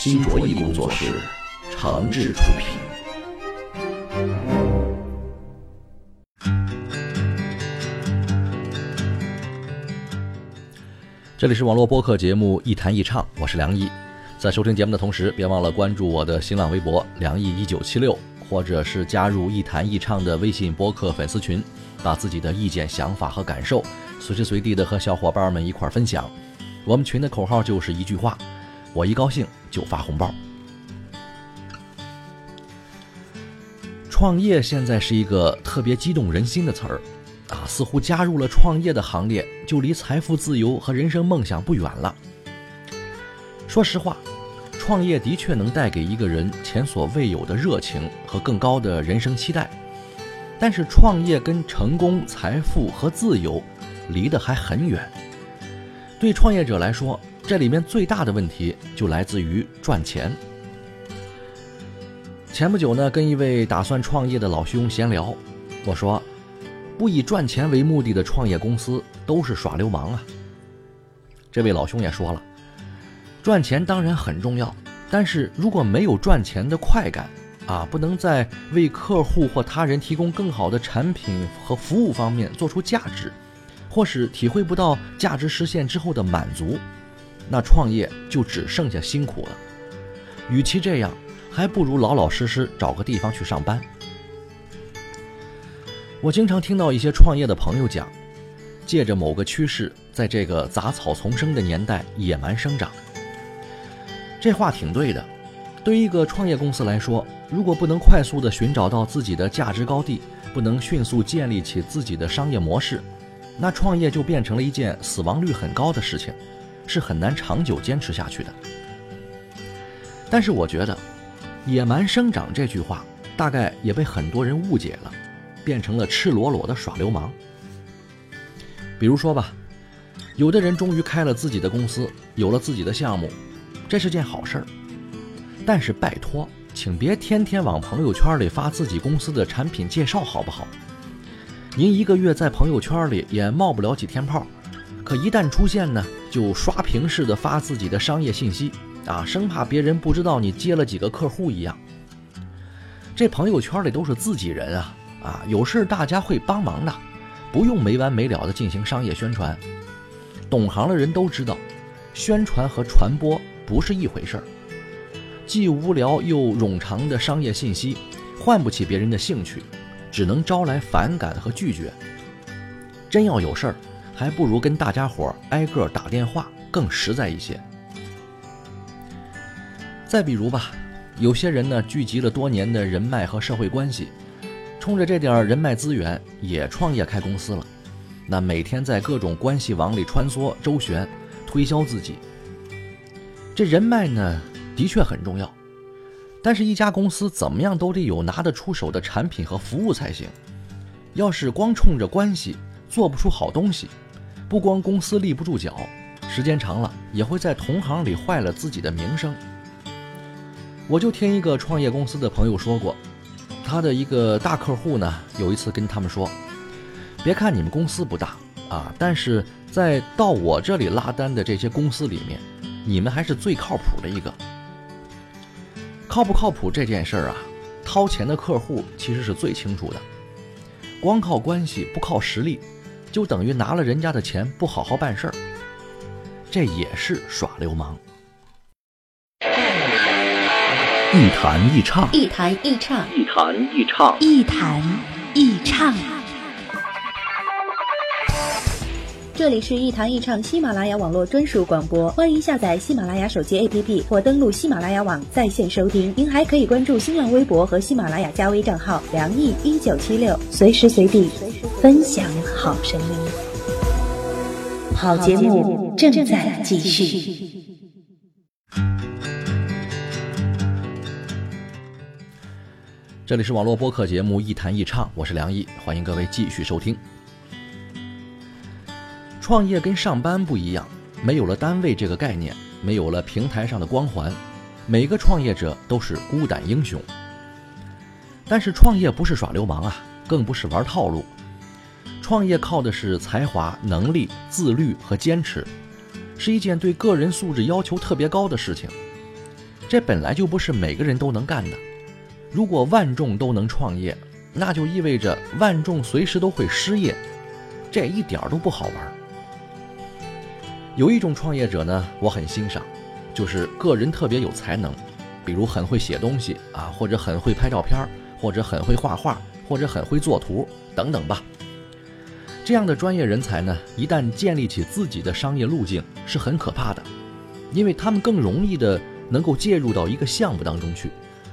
新卓艺工作室诚挚出品。这里是网络播客节目《一弹一唱》，我是梁毅。在收听节目的同时，别忘了关注我的新浪微博“梁毅一九七六”，或者是加入“一弹一唱”的微信播客粉丝群，把自己的意见、想法和感受随时随地的和小伙伴们一块儿分享。我们群的口号就是一句话：我一高兴就发红包。创业现在是一个特别激动人心的词儿。啊，似乎加入了创业的行列，就离财富自由和人生梦想不远了。说实话，创业的确能带给一个人前所未有的热情和更高的人生期待，但是创业跟成功、财富和自由离得还很远。对创业者来说，这里面最大的问题就来自于赚钱。前不久呢，跟一位打算创业的老兄闲聊，我说。不以赚钱为目的的创业公司都是耍流氓啊！这位老兄也说了，赚钱当然很重要，但是如果没有赚钱的快感，啊，不能在为客户或他人提供更好的产品和服务方面做出价值，或是体会不到价值实现之后的满足，那创业就只剩下辛苦了。与其这样，还不如老老实实找个地方去上班。我经常听到一些创业的朋友讲，借着某个趋势，在这个杂草丛生的年代野蛮生长。这话挺对的。对于一个创业公司来说，如果不能快速地寻找到自己的价值高地，不能迅速建立起自己的商业模式，那创业就变成了一件死亡率很高的事情，是很难长久坚持下去的。但是我觉得，“野蛮生长”这句话大概也被很多人误解了。变成了赤裸裸的耍流氓。比如说吧，有的人终于开了自己的公司，有了自己的项目，这是件好事儿。但是拜托，请别天天往朋友圈里发自己公司的产品介绍，好不好？您一个月在朋友圈里也冒不了几天泡，可一旦出现呢，就刷屏似的发自己的商业信息啊，生怕别人不知道你接了几个客户一样。这朋友圈里都是自己人啊。啊，有事大家会帮忙的，不用没完没了的进行商业宣传。懂行的人都知道，宣传和传播不是一回事儿。既无聊又冗长的商业信息，唤不起别人的兴趣，只能招来反感和拒绝。真要有事儿，还不如跟大家伙挨个打电话更实在一些。再比如吧，有些人呢，聚集了多年的人脉和社会关系。冲着这点人脉资源，也创业开公司了。那每天在各种关系网里穿梭周旋，推销自己。这人脉呢，的确很重要。但是，一家公司怎么样都得有拿得出手的产品和服务才行。要是光冲着关系，做不出好东西，不光公司立不住脚，时间长了也会在同行里坏了自己的名声。我就听一个创业公司的朋友说过。他的一个大客户呢，有一次跟他们说：“别看你们公司不大啊，但是在到我这里拉单的这些公司里面，你们还是最靠谱的一个。靠不靠谱这件事儿啊，掏钱的客户其实是最清楚的。光靠关系不靠实力，就等于拿了人家的钱不好好办事儿，这也是耍流氓。”一弹一唱，一弹一唱，一弹一唱，一弹一唱。这里是一弹一唱喜马拉雅网络专属广播，欢迎下载喜马拉雅手机 APP 或登录喜马拉雅网在线收听。您还可以关注新浪微博和喜马拉雅加微账号梁毅一九七六，随时随地分享好声音。好节目正在继续。这里是网络播客节目《一谈一唱》，我是梁毅，欢迎各位继续收听。创业跟上班不一样，没有了单位这个概念，没有了平台上的光环，每个创业者都是孤胆英雄。但是创业不是耍流氓啊，更不是玩套路。创业靠的是才华、能力、自律和坚持，是一件对个人素质要求特别高的事情。这本来就不是每个人都能干的。如果万众都能创业，那就意味着万众随时都会失业，这一点都不好玩。有一种创业者呢，我很欣赏，就是个人特别有才能，比如很会写东西啊，或者很会拍照片，或者很会画画，或者很会作图等等吧。这样的专业人才呢，一旦建立起自己的商业路径，是很可怕的，因为他们更容易的能够介入到一个项目当中去。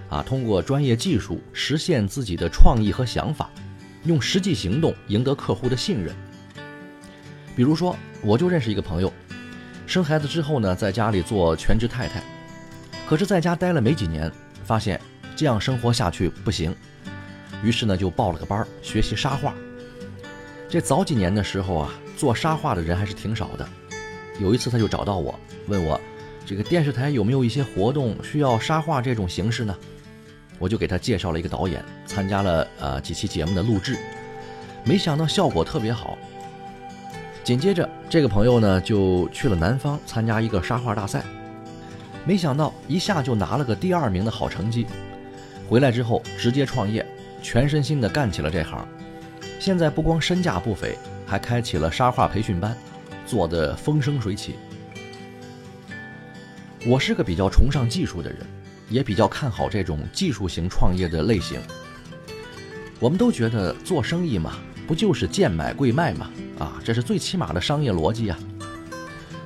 啊，通过专业技术实现自己的创意和想法，用实际行动赢得客户的信任。比如说，我就认识一个朋友，生孩子之后呢，在家里做全职太太，可是在家待了没几年，发现这样生活下去不行，于是呢就报了个班学习沙画。这早几年的时候啊，做沙画的人还是挺少的。有一次他就找到我，问我这个电视台有没有一些活动需要沙画这种形式呢？我就给他介绍了一个导演，参加了呃几期节目的录制，没想到效果特别好。紧接着，这个朋友呢就去了南方参加一个沙画大赛，没想到一下就拿了个第二名的好成绩。回来之后直接创业，全身心的干起了这行。现在不光身价不菲，还开启了沙画培训班，做得风生水起。我是个比较崇尚技术的人。也比较看好这种技术型创业的类型。我们都觉得做生意嘛，不就是贱买贵卖嘛？啊，这是最起码的商业逻辑啊。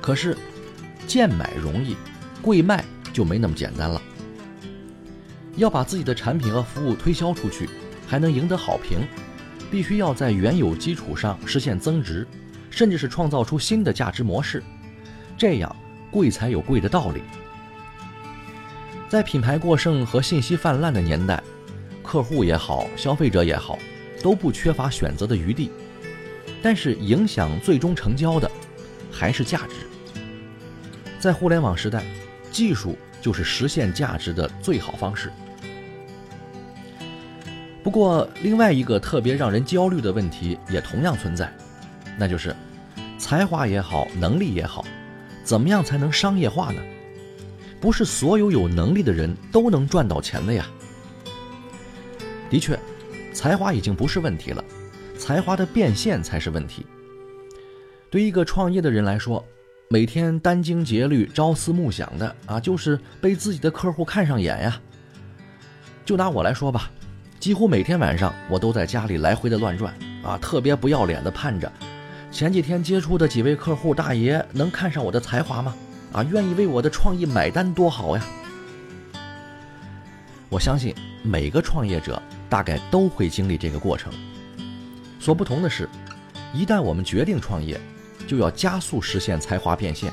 可是，贱买容易，贵卖就没那么简单了。要把自己的产品和服务推销出去，还能赢得好评，必须要在原有基础上实现增值，甚至是创造出新的价值模式。这样，贵才有贵的道理。在品牌过剩和信息泛滥的年代，客户也好，消费者也好，都不缺乏选择的余地。但是，影响最终成交的还是价值。在互联网时代，技术就是实现价值的最好方式。不过，另外一个特别让人焦虑的问题也同样存在，那就是才华也好，能力也好，怎么样才能商业化呢？不是所有有能力的人都能赚到钱的呀。的确，才华已经不是问题了，才华的变现才是问题。对一个创业的人来说，每天殚精竭虑、朝思暮想的啊，就是被自己的客户看上眼呀。就拿我来说吧，几乎每天晚上我都在家里来回的乱转啊，特别不要脸的盼着，前几天接触的几位客户大爷能看上我的才华吗？啊，愿意为我的创意买单多好呀！我相信每个创业者大概都会经历这个过程。所不同的是，一旦我们决定创业，就要加速实现才华变现，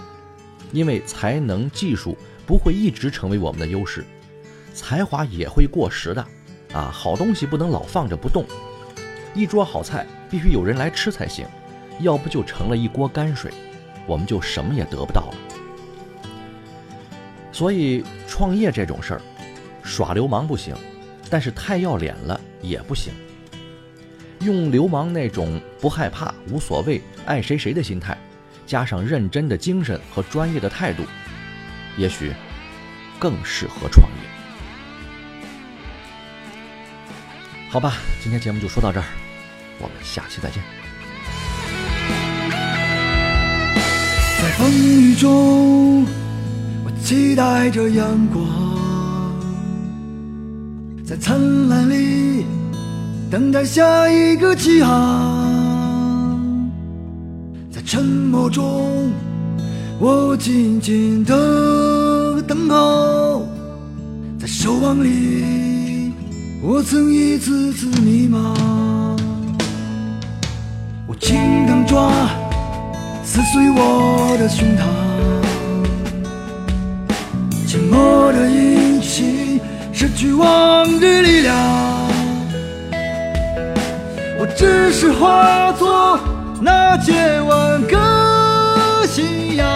因为才能、技术不会一直成为我们的优势，才华也会过时的。啊，好东西不能老放着不动，一桌好菜必须有人来吃才行，要不就成了一锅泔水，我们就什么也得不到了。所以创业这种事儿，耍流氓不行，但是太要脸了也不行。用流氓那种不害怕、无所谓、爱谁谁的心态，加上认真的精神和专业的态度，也许更适合创业。好吧，今天节目就说到这儿，我们下期再见。在风雨中。我期待着阳光，在灿烂里等待下一个起航，在沉默中，我静静的等候。在守望里，我曾一次次迷茫。无情的抓，撕碎我的胸膛。寂寞的引擎，失去往日力量。我只是化作那千万个信仰，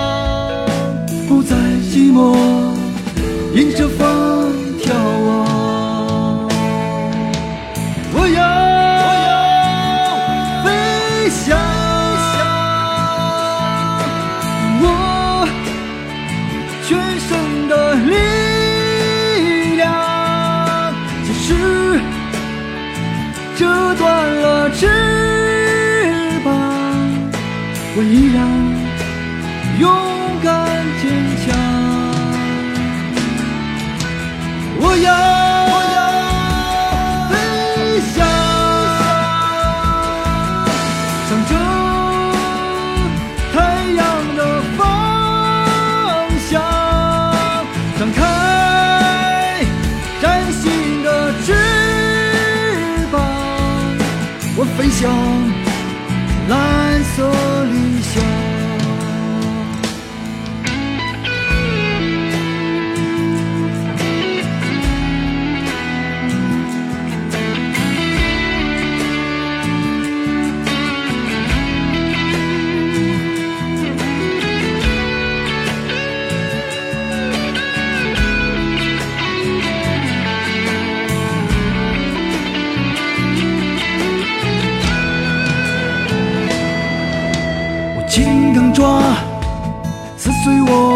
不再寂寞，迎着风眺望。我要飞翔，我全身的力量，即使折我依然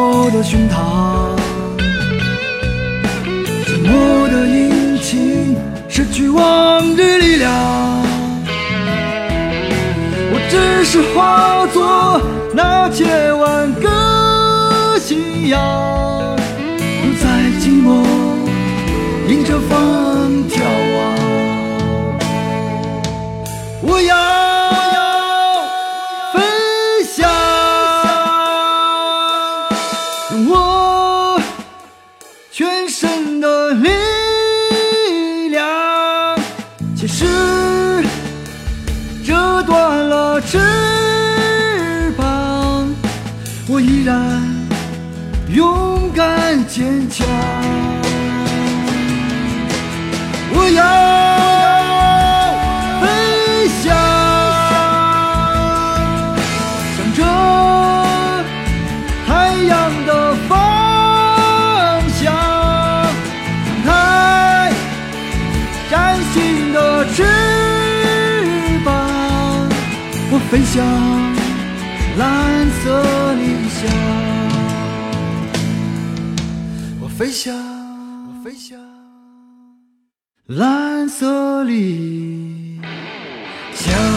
我的胸膛，寂寞的引擎失去往日力量。我只是化作那千万个信仰，不再寂寞，迎着风眺想，蓝色理想。我飞翔，我飞翔，蓝色理想。